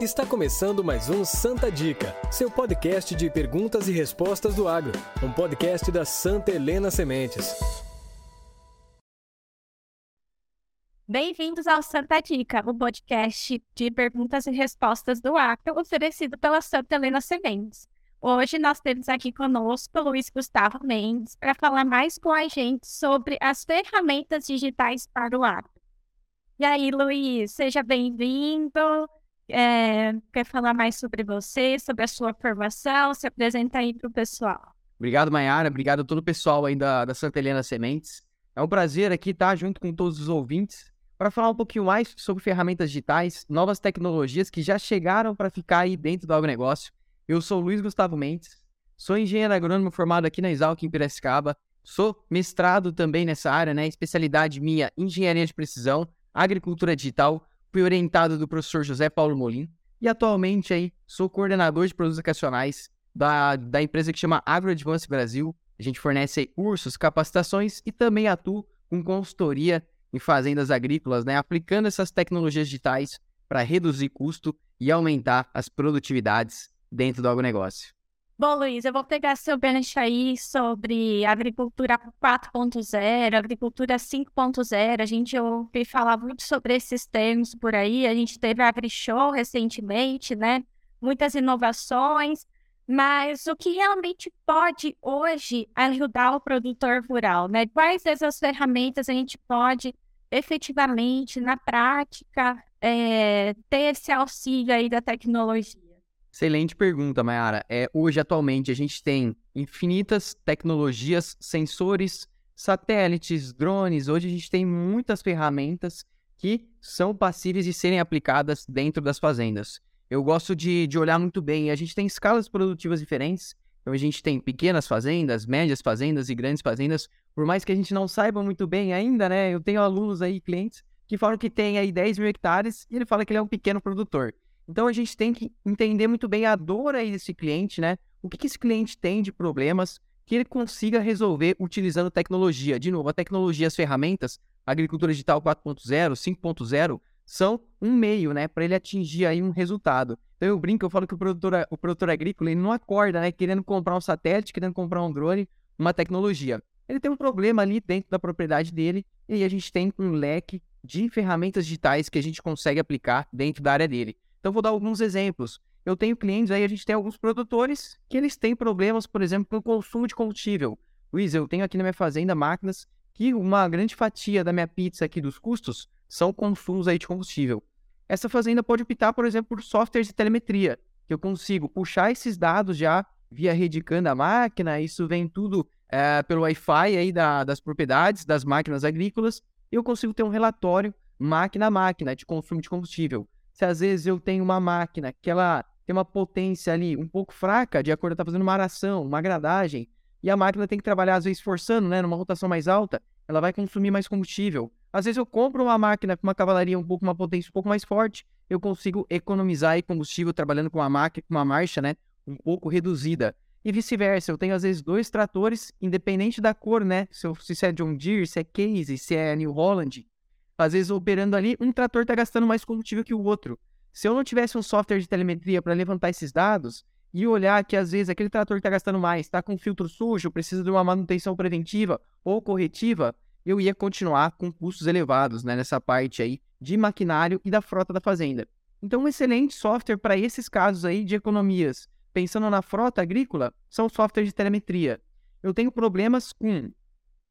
Está começando mais um Santa Dica, seu podcast de perguntas e respostas do agro, um podcast da Santa Helena Sementes. Bem-vindos ao Santa Dica, o podcast de perguntas e respostas do agro oferecido pela Santa Helena Sementes. Hoje nós temos aqui conosco o Luiz Gustavo Mendes para falar mais com a gente sobre as ferramentas digitais para o agro. E aí, Luiz, seja bem-vindo. É, quer falar mais sobre você, sobre a sua formação? Se apresenta aí para o pessoal. Obrigado, Mayara. Obrigado a todo o pessoal aí da, da Santa Helena Sementes. É um prazer aqui estar junto com todos os ouvintes para falar um pouquinho mais sobre ferramentas digitais, novas tecnologias que já chegaram para ficar aí dentro do agronegócio. Eu sou Luiz Gustavo Mendes, sou engenheiro agrônomo formado aqui na Exalc em Piracicaba, sou mestrado também nessa área, né? Especialidade minha, engenharia de precisão, agricultura digital, fui orientado do professor José Paulo Molim e atualmente aí sou coordenador de produtos educacionais da, da empresa que chama AgroAdvance Brasil. A gente fornece cursos, capacitações e também atuo com consultoria em fazendas agrícolas, né, aplicando essas tecnologias digitais para reduzir custo e aumentar as produtividades dentro do agronegócio. Bom, Luiz, eu vou pegar seu gancho aí sobre agricultura 4.0, agricultura 5.0. A gente ouve falar muito sobre esses termos por aí. A gente teve a AgriShow recentemente, né? Muitas inovações. Mas o que realmente pode hoje ajudar o produtor rural, né? Quais dessas ferramentas a gente pode efetivamente, na prática, é, ter esse auxílio aí da tecnologia? Excelente pergunta, Mayara. É, hoje, atualmente, a gente tem infinitas tecnologias, sensores, satélites, drones. Hoje a gente tem muitas ferramentas que são passíveis de serem aplicadas dentro das fazendas. Eu gosto de, de olhar muito bem. A gente tem escalas produtivas diferentes. Então, a gente tem pequenas fazendas, médias fazendas e grandes fazendas. Por mais que a gente não saiba muito bem ainda, né? Eu tenho alunos aí, clientes, que falam que tem aí 10 mil hectares e ele fala que ele é um pequeno produtor. Então a gente tem que entender muito bem a dor aí desse cliente, né? O que, que esse cliente tem de problemas que ele consiga resolver utilizando tecnologia. De novo, a tecnologia, as ferramentas, agricultura digital 4.0, 5.0, são um meio, né, para ele atingir aí um resultado. Então eu brinco, eu falo que o produtor, o produtor agrícola ele não acorda, né, querendo comprar um satélite, querendo comprar um drone, uma tecnologia. Ele tem um problema ali dentro da propriedade dele e a gente tem um leque de ferramentas digitais que a gente consegue aplicar dentro da área dele. Então, vou dar alguns exemplos. Eu tenho clientes aí, a gente tem alguns produtores que eles têm problemas, por exemplo, com o consumo de combustível. Luiz, eu tenho aqui na minha fazenda máquinas que uma grande fatia da minha pizza aqui dos custos são consumos aí de combustível. Essa fazenda pode optar, por exemplo, por softwares de telemetria, que eu consigo puxar esses dados já via rede CAN da máquina, isso vem tudo é, pelo Wi-Fi aí da, das propriedades, das máquinas agrícolas, eu consigo ter um relatório máquina a máquina de consumo de combustível se às vezes eu tenho uma máquina que ela tem uma potência ali um pouco fraca, de acordo com tá fazendo uma aração, uma gradagem, e a máquina tem que trabalhar às vezes forçando, né, numa rotação mais alta, ela vai consumir mais combustível. Às vezes eu compro uma máquina com uma cavalaria um pouco, uma potência um pouco mais forte, eu consigo economizar combustível trabalhando com uma máquina, com uma marcha, né, um pouco reduzida. E vice-versa, eu tenho às vezes dois tratores, independente da cor, né, se, eu, se é John Deere, se é Case, se é New Holland, às vezes, operando ali, um trator está gastando mais combustível que o outro. Se eu não tivesse um software de telemetria para levantar esses dados e olhar que às vezes aquele trator está gastando mais, está com filtro sujo, precisa de uma manutenção preventiva ou corretiva, eu ia continuar com custos elevados né, nessa parte aí de maquinário e da frota da fazenda. Então, um excelente software para esses casos aí de economias, pensando na frota agrícola, são softwares de telemetria. Eu tenho problemas com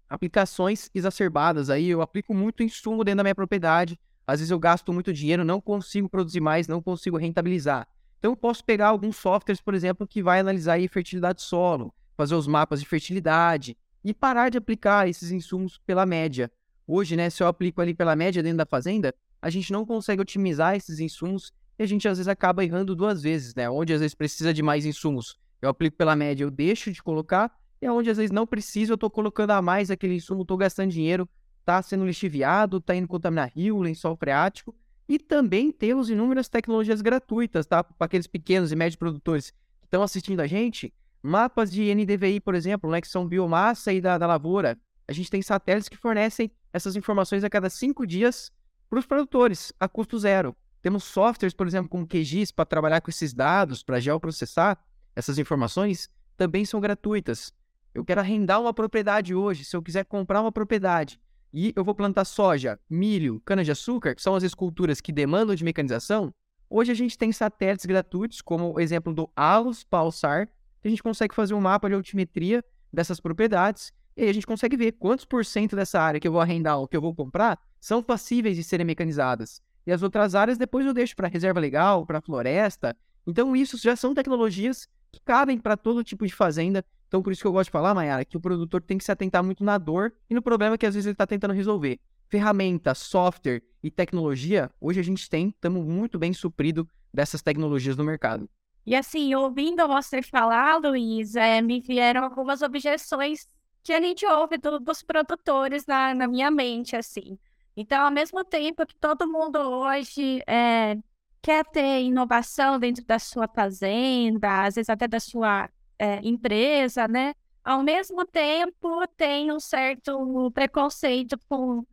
aplicações exacerbadas. Aí eu aplico muito insumo dentro da minha propriedade. Às vezes eu gasto muito dinheiro, não consigo produzir mais, não consigo rentabilizar. Então eu posso pegar alguns softwares, por exemplo, que vai analisar a fertilidade solo, fazer os mapas de fertilidade e parar de aplicar esses insumos pela média. Hoje, né, se eu aplico ali pela média dentro da fazenda, a gente não consegue otimizar esses insumos e a gente às vezes acaba errando duas vezes, né? Onde às vezes precisa de mais insumos, eu aplico pela média, eu deixo de colocar e onde às vezes não preciso, eu estou colocando a mais aquele insumo, estou gastando dinheiro, está sendo lixiviado, está indo contaminar rio, lençol freático. E também temos inúmeras tecnologias gratuitas, tá? Para aqueles pequenos e médios produtores que estão assistindo a gente. Mapas de NDVI, por exemplo, né, que são biomassa e da, da lavoura. A gente tem satélites que fornecem essas informações a cada cinco dias para os produtores, a custo zero. Temos softwares, por exemplo, como QGIS, para trabalhar com esses dados, para geoprocessar essas informações, também são gratuitas. Eu quero arrendar uma propriedade hoje, se eu quiser comprar uma propriedade e eu vou plantar soja, milho, cana-de-açúcar, que são as esculturas que demandam de mecanização, hoje a gente tem satélites gratuitos, como o exemplo do Alus Pulsar, que a gente consegue fazer um mapa de altimetria dessas propriedades e aí a gente consegue ver quantos por cento dessa área que eu vou arrendar ou que eu vou comprar são passíveis de serem mecanizadas. E as outras áreas depois eu deixo para reserva legal, para floresta. Então isso já são tecnologias que cabem para todo tipo de fazenda. Então por isso que eu gosto de falar, Mayara, que o produtor tem que se atentar muito na dor e no problema que às vezes ele está tentando resolver. Ferramenta, software e tecnologia, hoje a gente tem, estamos muito bem suprido dessas tecnologias no mercado. E assim, ouvindo você falar, Luiz, é, me vieram algumas objeções que a gente ouve do, dos produtores na, na minha mente, assim. Então, ao mesmo tempo que todo mundo hoje é, quer ter inovação dentro da sua fazenda, às vezes até da sua é, empresa, né? Ao mesmo tempo, tem um certo preconceito com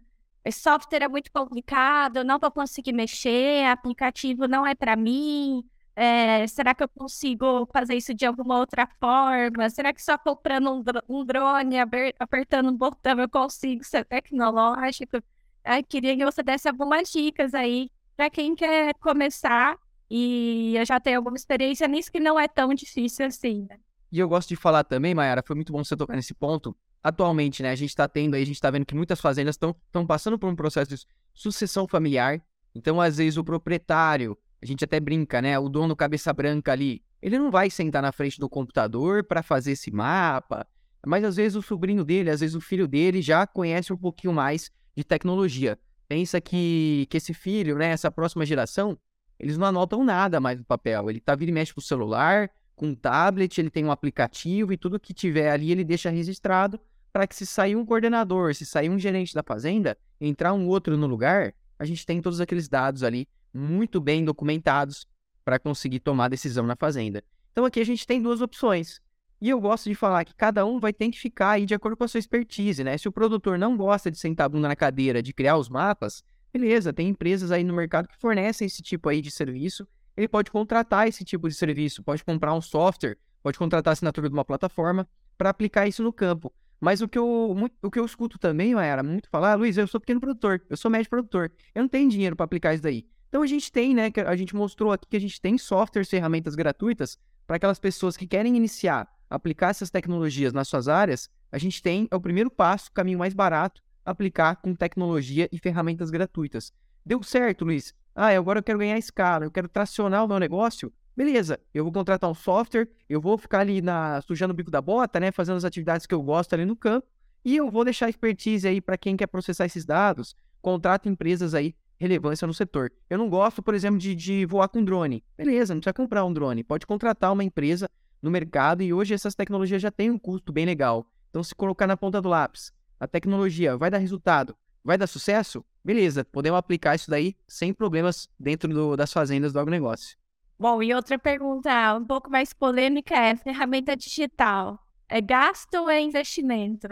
software é muito complicado, não vou conseguir mexer, aplicativo não é para mim, é, será que eu consigo fazer isso de alguma outra forma? Será que só comprando um, um drone, apertando um botão, eu consigo ser tecnológico? Eu queria que você desse algumas dicas aí para quem quer começar e eu já tenho alguma experiência nisso que não é tão difícil assim. Né? E eu gosto de falar também, Mayara, foi muito bom você tocar nesse ponto. Atualmente, né, a gente está tendo aí, a gente está vendo que muitas fazendas estão passando por um processo de sucessão familiar. Então, às vezes, o proprietário a gente até brinca, né? O dono cabeça branca ali, ele não vai sentar na frente do computador para fazer esse mapa, mas às vezes o sobrinho dele, às vezes o filho dele já conhece um pouquinho mais de tecnologia. Pensa que, que esse filho, né, essa próxima geração, eles não anotam nada mais no papel. Ele tá vindo e mexe com o celular, com tablet, ele tem um aplicativo e tudo que tiver ali ele deixa registrado para que se sair um coordenador, se sair um gerente da fazenda, entrar um outro no lugar, a gente tem todos aqueles dados ali muito bem documentados para conseguir tomar decisão na fazenda. Então aqui a gente tem duas opções. E eu gosto de falar que cada um vai ter que ficar aí de acordo com a sua expertise, né? Se o produtor não gosta de sentar a bunda na cadeira, de criar os mapas, beleza, tem empresas aí no mercado que fornecem esse tipo aí de serviço. Ele pode contratar esse tipo de serviço, pode comprar um software, pode contratar a assinatura de uma plataforma para aplicar isso no campo. Mas o que eu, muito, o que eu escuto também, era muito falar, ah, Luiz, eu sou pequeno produtor, eu sou médio produtor, eu não tenho dinheiro para aplicar isso daí. Então a gente tem, né, a gente mostrou aqui que a gente tem softwares, ferramentas gratuitas para aquelas pessoas que querem iniciar, aplicar essas tecnologias nas suas áreas. A gente tem, é o primeiro passo, o caminho mais barato, aplicar com tecnologia e ferramentas gratuitas. Deu certo, Luiz? Ah, agora eu quero ganhar escala, eu quero tracionar o meu negócio. Beleza, eu vou contratar um software, eu vou ficar ali na sujando o bico da bota, né, fazendo as atividades que eu gosto ali no campo, e eu vou deixar expertise aí para quem quer processar esses dados. Contrata empresas aí relevância no setor. Eu não gosto, por exemplo, de, de voar com drone. Beleza, não precisa comprar um drone. Pode contratar uma empresa no mercado e hoje essas tecnologias já têm um custo bem legal. Então, se colocar na ponta do lápis, a tecnologia vai dar resultado, vai dar sucesso, beleza, podemos aplicar isso daí sem problemas dentro do, das fazendas do agronegócio. Bom, e outra pergunta um pouco mais polêmica é: ferramenta digital é gasto ou é investimento?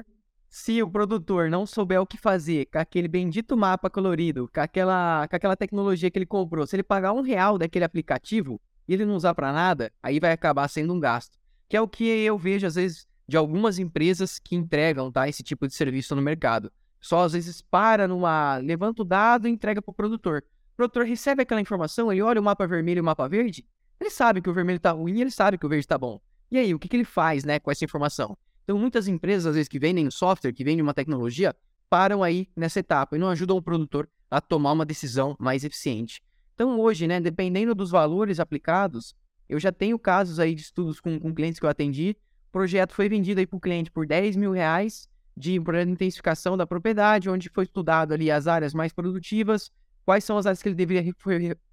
Se o produtor não souber o que fazer com aquele bendito mapa colorido, com aquela, com aquela tecnologia que ele comprou, se ele pagar um real daquele aplicativo e ele não usar para nada, aí vai acabar sendo um gasto. Que é o que eu vejo, às vezes, de algumas empresas que entregam tá, esse tipo de serviço no mercado. Só às vezes para numa. levanta o dado e entrega para o produtor. O produtor recebe aquela informação, ele olha o mapa vermelho e o mapa verde, ele sabe que o vermelho está ruim e ele sabe que o verde está bom. E aí, o que, que ele faz né, com essa informação? Então, muitas empresas, às vezes, que vendem software, que vendem uma tecnologia, param aí nessa etapa e não ajudam o produtor a tomar uma decisão mais eficiente. Então, hoje, né, dependendo dos valores aplicados, eu já tenho casos aí de estudos com, com clientes que eu atendi. O projeto foi vendido aí para o cliente por 10 mil reais de intensificação da propriedade, onde foi estudado ali as áreas mais produtivas, quais são as áreas que ele deveria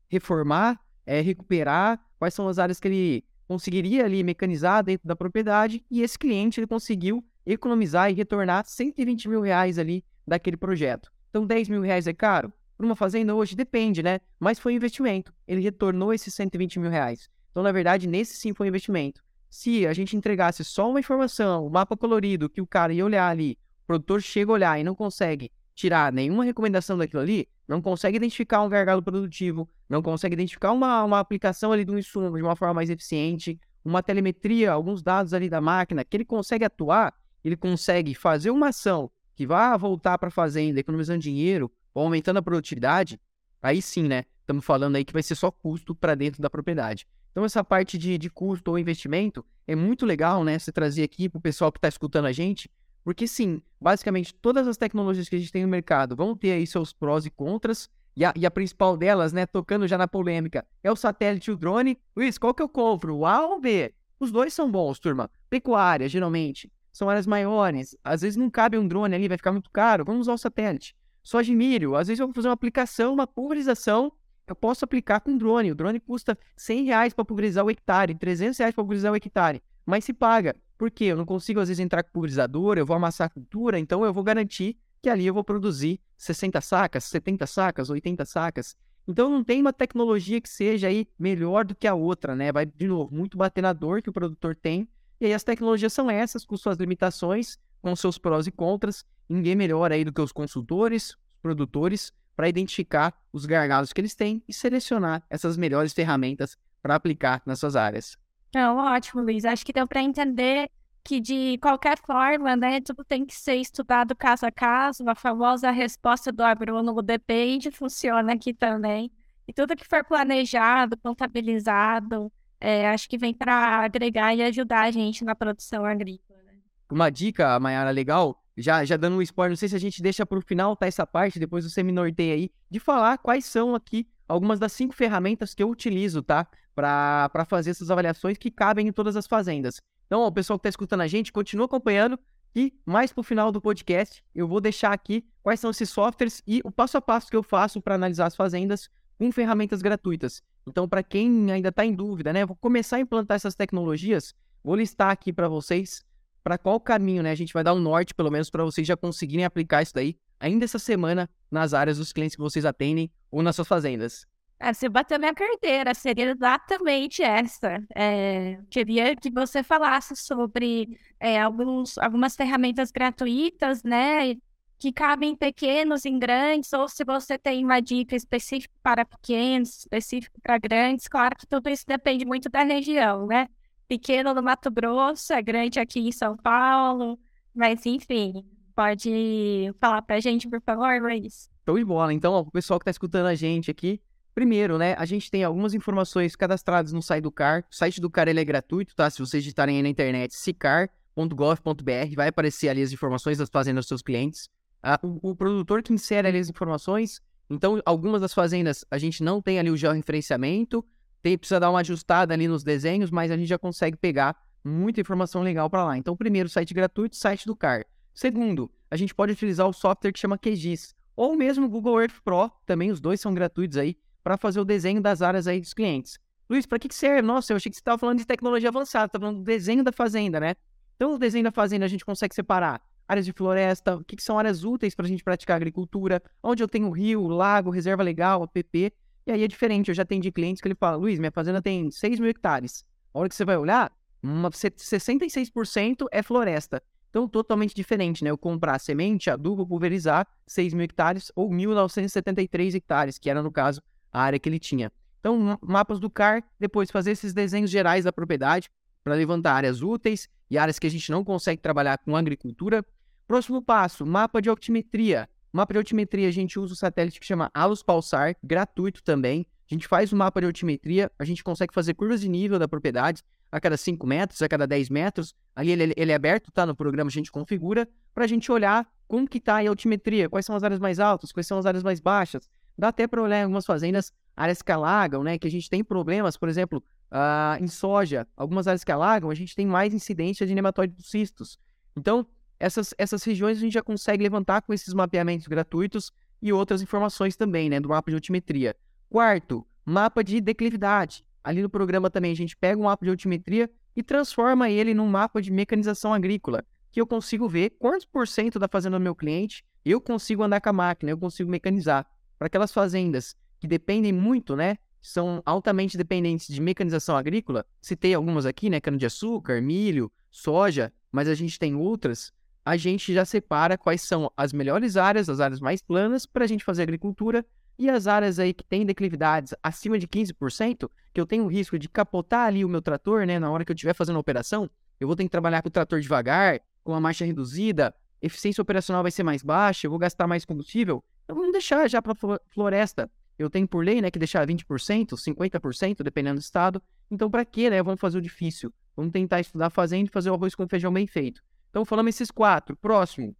reformar, é, recuperar, quais são as áreas que ele conseguiria ali mecanizar dentro da propriedade e esse cliente ele conseguiu economizar e retornar 120 mil reais ali daquele projeto. Então 10 mil reais é caro? Para uma fazenda hoje depende, né? Mas foi um investimento. Ele retornou esses 120 mil reais. Então, na verdade, nesse sim foi um investimento. Se a gente entregasse só uma informação, o um mapa colorido, que o cara ia olhar ali, o produtor chega a olhar e não consegue tirar nenhuma recomendação daquilo ali, não consegue identificar um gargalo produtivo, não consegue identificar uma, uma aplicação ali do insumo de uma forma mais eficiente, uma telemetria, alguns dados ali da máquina, que ele consegue atuar, ele consegue fazer uma ação que vá voltar para a fazenda, economizando dinheiro ou aumentando a produtividade, aí sim, né? Estamos falando aí que vai ser só custo para dentro da propriedade. Então, essa parte de, de custo ou investimento é muito legal, né? Você trazer aqui para o pessoal que está escutando a gente, porque sim, basicamente todas as tecnologias que a gente tem no mercado vão ter aí seus prós e contras, e a, e a, principal delas, né, tocando já na polêmica, é o satélite e o drone. Luiz, qual que eu compro? O A ou B? Os dois são bons, turma. Pecuária, geralmente, são áreas maiores. Às vezes não cabe um drone ali, vai ficar muito caro. Vamos usar o satélite. Soja de milho, às vezes eu vou fazer uma aplicação, uma pulverização, eu posso aplicar com drone. O drone custa 100 reais para pulverizar o hectare, 300 reais para pulverizar o hectare, mas se paga. Por quê? Eu não consigo, às vezes, entrar com pulverizador, eu vou amassar a cultura, então eu vou garantir que ali eu vou produzir 60 sacas, 70 sacas, 80 sacas. Então não tem uma tecnologia que seja aí melhor do que a outra, né? Vai, de novo, muito bater na dor que o produtor tem. E aí as tecnologias são essas, com suas limitações, com seus prós e contras. Ninguém melhor aí do que os consultores, os produtores, para identificar os gargalos que eles têm e selecionar essas melhores ferramentas para aplicar nas suas áreas. Então, ótimo, Luiz. Acho que deu para entender que, de qualquer forma, né, tudo tem que ser estudado caso a caso. A famosa resposta do agrônomo depende, funciona aqui também. E tudo que for planejado, contabilizado, é, acho que vem para agregar e ajudar a gente na produção agrícola. Né? Uma dica, Mayara, legal, já, já dando um spoiler, não sei se a gente deixa para o final, tá, essa parte, depois você me norteia aí, de falar quais são aqui algumas das cinco ferramentas que eu utilizo, tá? Para fazer essas avaliações que cabem em todas as fazendas. Então, ó, o pessoal que está escutando a gente, continua acompanhando e mais para o final do podcast, eu vou deixar aqui quais são esses softwares e o passo a passo que eu faço para analisar as fazendas com ferramentas gratuitas. Então, para quem ainda está em dúvida, né, vou começar a implantar essas tecnologias, vou listar aqui para vocês para qual caminho, né? A gente vai dar um norte, pelo menos, para vocês já conseguirem aplicar isso daí ainda essa semana nas áreas dos clientes que vocês atendem ou nas suas fazendas. É, você bateu minha carteira, seria exatamente essa. É, queria que você falasse sobre é, alguns, algumas ferramentas gratuitas, né? Que cabem em pequenos, em grandes, ou se você tem uma dica específica para pequenos, específica para grandes, claro que tudo isso depende muito da região, né? Pequeno no Mato Grosso, é grande aqui em São Paulo, mas enfim, pode falar para a gente, por favor, Luiz? Show de bola. Então, ó, o pessoal que está escutando a gente aqui, Primeiro, né, a gente tem algumas informações cadastradas no site do CAR. O site do CAR ele é gratuito, tá? Se vocês digitarem aí na internet sicar.gov.br, vai aparecer ali as informações das fazendas dos seus clientes. Ah, o, o, produtor que insere ali as informações. Então, algumas das fazendas a gente não tem ali o georreferenciamento, tem, precisa dar uma ajustada ali nos desenhos, mas a gente já consegue pegar muita informação legal para lá. Então, primeiro, site gratuito, site do CAR. Segundo, a gente pode utilizar o software que chama QGIS, ou mesmo o Google Earth Pro, também os dois são gratuitos aí para fazer o desenho das áreas aí dos clientes. Luiz, para que, que serve? Nossa, eu achei que você estava falando de tecnologia avançada, estava falando do desenho da fazenda, né? Então, o desenho da fazenda a gente consegue separar áreas de floresta, o que, que são áreas úteis para a gente praticar agricultura, onde eu tenho rio, lago, reserva legal, APP. E aí é diferente, eu já de clientes que ele fala, Luiz, minha fazenda tem 6 mil hectares. A hora que você vai olhar, uma, 66% é floresta. Então, totalmente diferente, né? Eu comprar semente, adubo, pulverizar 6 mil hectares ou 1.973 hectares, que era, no caso, a área que ele tinha. Então, mapas do CAR, depois fazer esses desenhos gerais da propriedade para levantar áreas úteis e áreas que a gente não consegue trabalhar com agricultura. Próximo passo, mapa de altimetria. Mapa de altimetria, a gente usa o satélite que chama Alus Pulsar, gratuito também. A gente faz o mapa de altimetria, a gente consegue fazer curvas de nível da propriedade a cada 5 metros, a cada 10 metros. Ali ele, ele é aberto, tá? No programa a gente configura para a gente olhar como que está a altimetria, quais são as áreas mais altas, quais são as áreas mais baixas, Dá até para olhar em algumas fazendas, áreas que alagam, né? Que a gente tem problemas, por exemplo, uh, em soja, algumas áreas que alagam, a gente tem mais incidência de nematóides cistos. Então, essas, essas regiões a gente já consegue levantar com esses mapeamentos gratuitos e outras informações também, né? Do mapa de altimetria. Quarto, mapa de declividade. Ali no programa também a gente pega um mapa de altimetria e transforma ele num mapa de mecanização agrícola, que eu consigo ver quantos por cento da fazenda do meu cliente eu consigo andar com a máquina, eu consigo mecanizar para aquelas fazendas que dependem muito, né? São altamente dependentes de mecanização agrícola. Citei algumas aqui, né? Cana-de-açúcar, milho, soja, mas a gente tem outras. A gente já separa quais são as melhores áreas, as áreas mais planas para a gente fazer agricultura, E as áreas aí que têm declividades acima de 15%, que eu tenho o risco de capotar ali o meu trator, né, na hora que eu estiver fazendo a operação, eu vou ter que trabalhar com o trator devagar, com a marcha reduzida, eficiência operacional vai ser mais baixa, eu vou gastar mais combustível, eu vou deixar já para floresta. Eu tenho por lei, né, que deixar 20%, 50%, dependendo do estado. Então, para quê, né? Vamos fazer o difícil. Vamos tentar estudar fazendo e fazer o arroz com feijão bem feito. Então, falamos esses quatro. Próximo,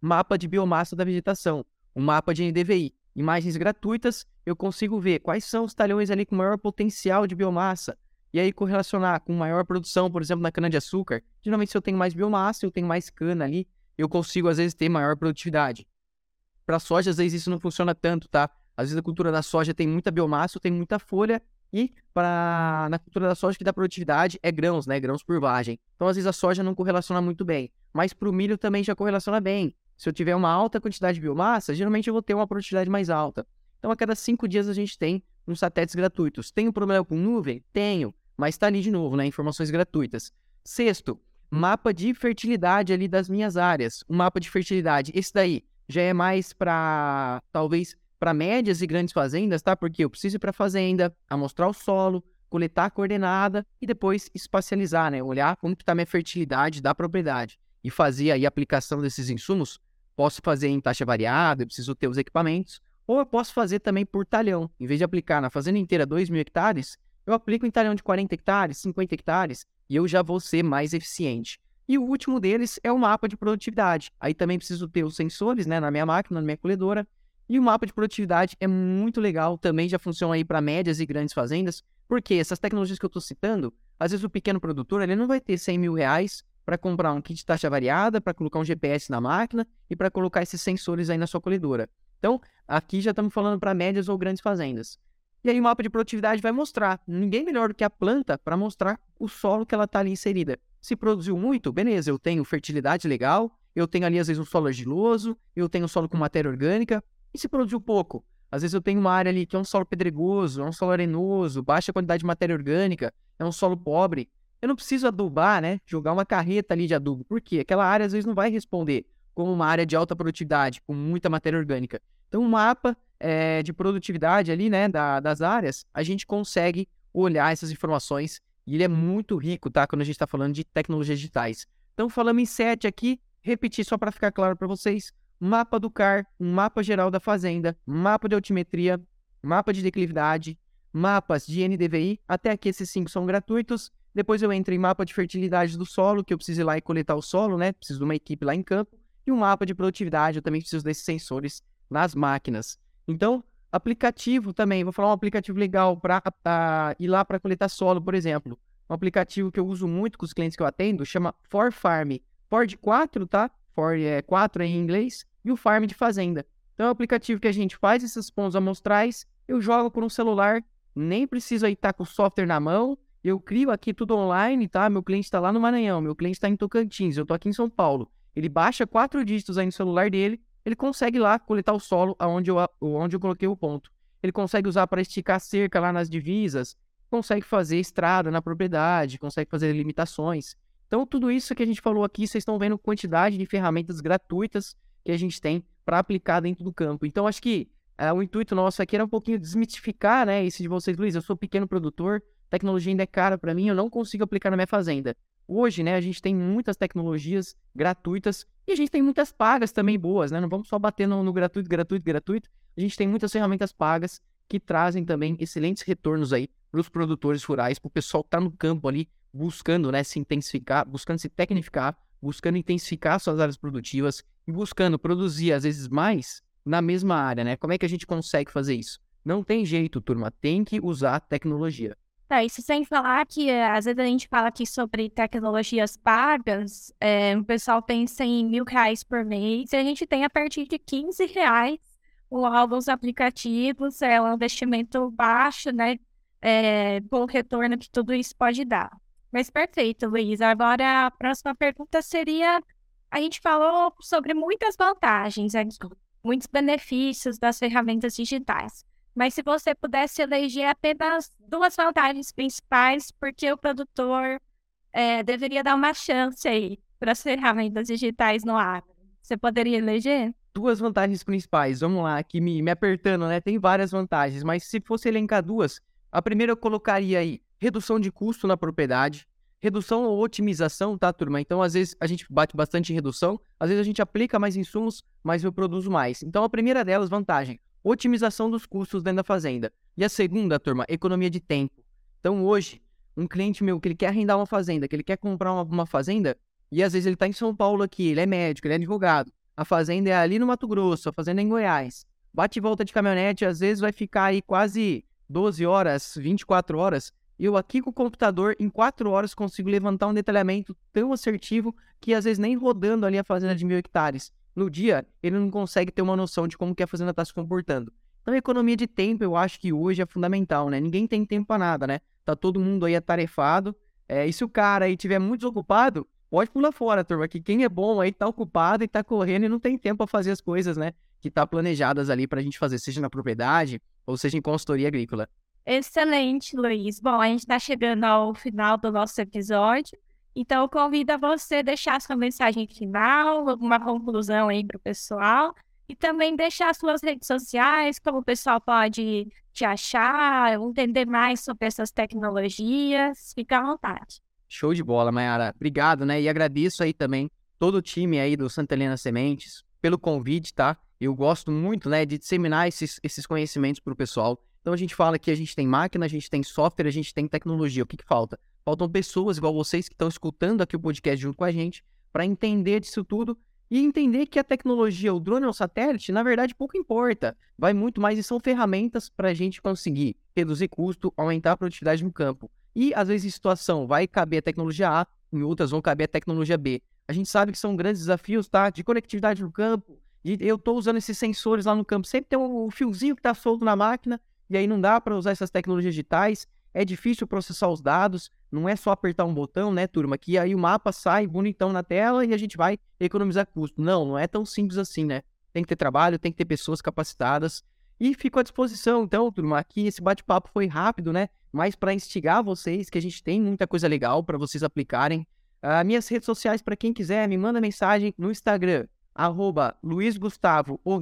mapa de biomassa da vegetação, um mapa de NDVI. Imagens gratuitas, eu consigo ver quais são os talhões ali com maior potencial de biomassa. E aí correlacionar com maior produção, por exemplo, na cana-de-açúcar. Geralmente, se eu tenho mais biomassa, eu tenho mais cana ali, eu consigo, às vezes, ter maior produtividade. Para soja, às vezes, isso não funciona tanto, tá? Às vezes, a cultura da soja tem muita biomassa, tem muita folha, e para na cultura da soja que dá produtividade é grãos, né? Grãos por vagem. Então, às vezes, a soja não correlaciona muito bem. Mas para o milho também já correlaciona bem. Se eu tiver uma alta quantidade de biomassa, geralmente eu vou ter uma produtividade mais alta. Então, a cada cinco dias a gente tem uns satélites gratuitos. Tem um problema com nuvem? Tenho, mas está ali de novo, né? Informações gratuitas. Sexto, mapa de fertilidade ali das minhas áreas. Um mapa de fertilidade. Esse daí já é mais para, talvez, para médias e grandes fazendas, tá? Porque eu preciso ir para a fazenda, amostrar o solo, coletar a coordenada e depois espacializar, né? Olhar como está a minha fertilidade da propriedade e fazer aí a aplicação desses insumos Posso fazer em taxa variada, eu preciso ter os equipamentos. Ou eu posso fazer também por talhão. Em vez de aplicar na fazenda inteira 2 mil hectares, eu aplico em talhão de 40 hectares, 50 hectares, e eu já vou ser mais eficiente. E o último deles é o mapa de produtividade. Aí também preciso ter os sensores né, na minha máquina, na minha colhedora. E o mapa de produtividade é muito legal, também já funciona aí para médias e grandes fazendas, porque essas tecnologias que eu estou citando, às vezes o pequeno produtor ele não vai ter 100 mil reais para comprar um kit de taxa variada, para colocar um GPS na máquina e para colocar esses sensores aí na sua colhedora. Então, aqui já estamos falando para médias ou grandes fazendas. E aí o mapa de produtividade vai mostrar, ninguém melhor do que a planta para mostrar o solo que ela está ali inserida. Se produziu muito, beleza, eu tenho fertilidade legal, eu tenho ali às vezes um solo argiloso, eu tenho um solo com matéria orgânica. E se produziu pouco? Às vezes eu tenho uma área ali que é um solo pedregoso, é um solo arenoso, baixa quantidade de matéria orgânica, é um solo pobre. Eu não preciso adubar, né? Jogar uma carreta ali de adubo. Por quê? Aquela área às vezes não vai responder como uma área de alta produtividade, com muita matéria orgânica. Então, um mapa é, de produtividade ali, né, da, das áreas, a gente consegue olhar essas informações e ele é muito rico, tá? Quando a gente está falando de tecnologias digitais. Então, falamos em sete aqui, repetir só para ficar claro para vocês: mapa do CAR, um mapa geral da fazenda, mapa de altimetria, mapa de declividade, mapas de NDVI. Até aqui esses cinco são gratuitos. Depois eu entro em mapa de fertilidade do solo, que eu preciso ir lá e coletar o solo, né? Preciso de uma equipe lá em campo. E um mapa de produtividade, eu também preciso desses sensores nas máquinas. Então, aplicativo também, vou falar um aplicativo legal para ir lá para coletar solo, por exemplo. Um aplicativo que eu uso muito com os clientes que eu atendo, chama For Farm. For de 4, tá? É 4 em inglês, e o Farm de fazenda. Então é um aplicativo que a gente faz esses pontos amostrais, eu jogo por um celular, nem preciso aí estar tá com o software na mão, eu crio aqui tudo online, tá? Meu cliente está lá no Maranhão, meu cliente está em Tocantins, eu estou aqui em São Paulo. Ele baixa quatro dígitos aí no celular dele, ele consegue lá coletar o solo aonde eu, onde eu coloquei o ponto. Ele consegue usar para esticar cerca lá nas divisas, consegue fazer estrada na propriedade, consegue fazer limitações. Então, tudo isso que a gente falou aqui, vocês estão vendo quantidade de ferramentas gratuitas que a gente tem para aplicar dentro do campo. Então, acho que é, o intuito nosso aqui era um pouquinho desmitificar, né, isso de vocês, Luiz, eu sou pequeno produtor, tecnologia ainda é cara para mim, eu não consigo aplicar na minha fazenda. Hoje, né, a gente tem muitas tecnologias gratuitas e a gente tem muitas pagas também boas, né? Não vamos só bater no, no gratuito, gratuito, gratuito. A gente tem muitas ferramentas pagas que trazem também excelentes retornos aí para os produtores rurais, para o pessoal que está no campo ali buscando, né, se intensificar, buscando se tecnificar, buscando intensificar suas áreas produtivas e buscando produzir às vezes mais na mesma área, né? Como é que a gente consegue fazer isso? Não tem jeito, turma, tem que usar tecnologia. É, isso sem falar que eh, às vezes a gente fala aqui sobre tecnologias pagas, é, o pessoal pensa em mil reais por mês, e a gente tem a partir de 15 reais alguns aplicativos, é um investimento baixo, né? É, com o retorno que tudo isso pode dar. Mas perfeito, Luiz. Agora a próxima pergunta seria: a gente falou sobre muitas vantagens, muitos benefícios das ferramentas digitais. Mas se você pudesse eleger apenas duas vantagens principais, porque o produtor é, deveria dar uma chance aí para as ferramentas digitais no agro, você poderia eleger? duas vantagens principais. Vamos lá, aqui me, me apertando, né? Tem várias vantagens, mas se fosse elencar duas, a primeira eu colocaria aí redução de custo na propriedade, redução ou otimização, tá, turma? Então, às vezes, a gente bate bastante em redução, às vezes a gente aplica mais insumos, mas eu produzo mais. Então, a primeira delas, vantagem, otimização dos custos dentro da fazenda. E a segunda, turma, economia de tempo. Então, hoje, um cliente meu que ele quer arrendar uma fazenda, que ele quer comprar uma, uma fazenda, e às vezes ele está em São Paulo aqui, ele é médico, ele é advogado, a fazenda é ali no Mato Grosso, a fazenda é em Goiás. Bate e volta de caminhonete, às vezes vai ficar aí quase 12 horas, 24 horas. Eu aqui com o computador, em 4 horas, consigo levantar um detalhamento tão assertivo que às vezes nem rodando ali a fazenda de mil hectares. No dia, ele não consegue ter uma noção de como que a fazenda está se comportando. Então, economia de tempo, eu acho que hoje é fundamental, né? Ninguém tem tempo para nada, né? Tá todo mundo aí atarefado. É, e se o cara aí tiver muito desocupado, pode pular fora, turma, que quem é bom aí tá ocupado e tá correndo e não tem tempo para fazer as coisas, né? Que tá planejadas ali para a gente fazer, seja na propriedade ou seja em consultoria agrícola. Excelente, Luiz. Bom, a gente está chegando ao final do nosso episódio, então eu convido a você deixar sua mensagem final, alguma conclusão aí para o pessoal e também deixar suas redes sociais, como o pessoal pode te achar, entender mais sobre essas tecnologias. Fica à vontade. Show de bola, Mayara. Obrigado, né? E agradeço aí também todo o time aí do Santa Helena Sementes pelo convite, tá? Eu gosto muito, né, de disseminar esses, esses conhecimentos para o pessoal. Então a gente fala que a gente tem máquina, a gente tem software, a gente tem tecnologia. O que, que falta? Faltam pessoas igual vocês que estão escutando aqui o podcast junto com a gente para entender disso tudo e entender que a tecnologia, o drone ou o satélite, na verdade, pouco importa. Vai muito mais e são ferramentas para a gente conseguir reduzir custo, aumentar a produtividade no campo. E, às vezes, em situação vai caber a tecnologia A, em outras vão caber a tecnologia B. A gente sabe que são grandes desafios, tá? De conectividade no campo. Eu estou usando esses sensores lá no campo. Sempre tem um fiozinho que está solto na máquina, e aí não dá para usar essas tecnologias digitais. É difícil processar os dados, não é só apertar um botão, né, turma? Que aí o mapa sai bonitão na tela e a gente vai economizar custo. Não, não é tão simples assim, né? Tem que ter trabalho, tem que ter pessoas capacitadas. E fico à disposição, então, turma, aqui esse bate-papo foi rápido, né? Mas para instigar vocês, que a gente tem muita coisa legal para vocês aplicarem. Uh, minhas redes sociais, para quem quiser, me manda mensagem no Instagram, arroba Luiz Gustavo, o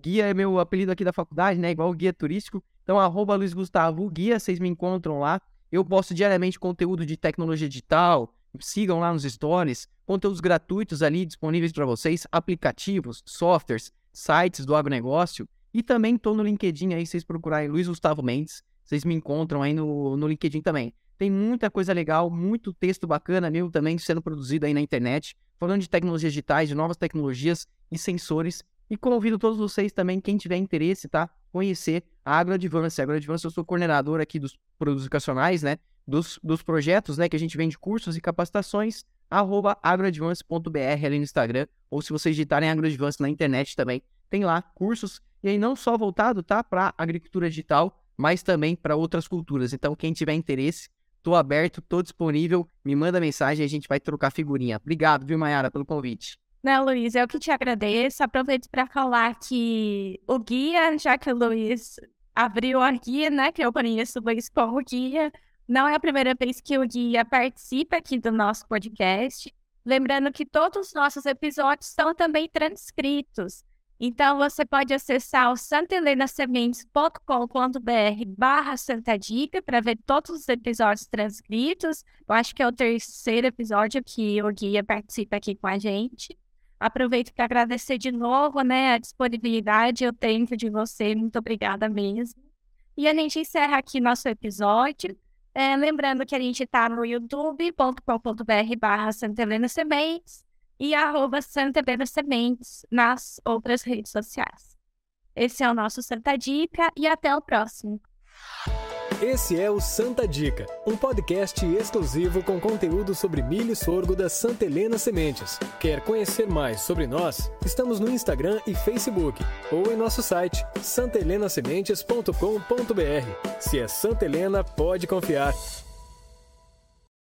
guia. É meu apelido aqui da faculdade, né? Igual o guia turístico. Então, arroba Luiz Gustavo, guia, vocês me encontram lá. Eu posto diariamente conteúdo de tecnologia digital. Sigam lá nos stories. Conteúdos gratuitos ali disponíveis para vocês. Aplicativos, softwares, sites do agronegócio. E também estou no LinkedIn aí, vocês procurarem Luiz Gustavo Mendes. Vocês me encontram aí no, no LinkedIn também. Tem muita coisa legal, muito texto bacana meu também sendo produzido aí na internet, falando de tecnologias digitais, de novas tecnologias e sensores. E convido todos vocês também, quem tiver interesse, tá? Conhecer a AgroAdvance. A AgroAdvance, eu sou coordenador aqui dos produtos educacionais, né? Dos, dos projetos, né? Que a gente vende cursos e capacitações, arroba agroadvance.br ali no Instagram. Ou se vocês digitarem AgroAdvance na internet também, tem lá cursos. E aí não só voltado, tá? Para agricultura digital, mas também para outras culturas. Então, quem tiver interesse, Tô aberto, tô disponível. Me manda mensagem e a gente vai trocar figurinha. Obrigado, viu, Mayara, pelo convite. Não, Luiz, eu que te agradeço. Aproveito para falar que o guia, já que o Luiz abriu a guia, né, que eu conheço o Luiz como guia, não é a primeira vez que o guia participa aqui do nosso podcast. Lembrando que todos os nossos episódios são também transcritos. Então, você pode acessar o santelenasementes.com.br barra Santa Dica para ver todos os episódios transcritos. Eu acho que é o terceiro episódio que o guia participa aqui com a gente. Aproveito para agradecer de novo né, a disponibilidade e o tempo de você. Muito obrigada mesmo. E a gente encerra aqui nosso episódio. É, lembrando que a gente está no youtube.com.br barra Santa Helena Sementes e arroba Santa Helena Sementes nas outras redes sociais. Esse é o nosso Santa Dica e até o próximo. Esse é o Santa Dica, um podcast exclusivo com conteúdo sobre milho e sorgo da Santa Helena Sementes. Quer conhecer mais sobre nós? Estamos no Instagram e Facebook ou em nosso site santelenasementes.com.br. Se é Santa Helena, pode confiar.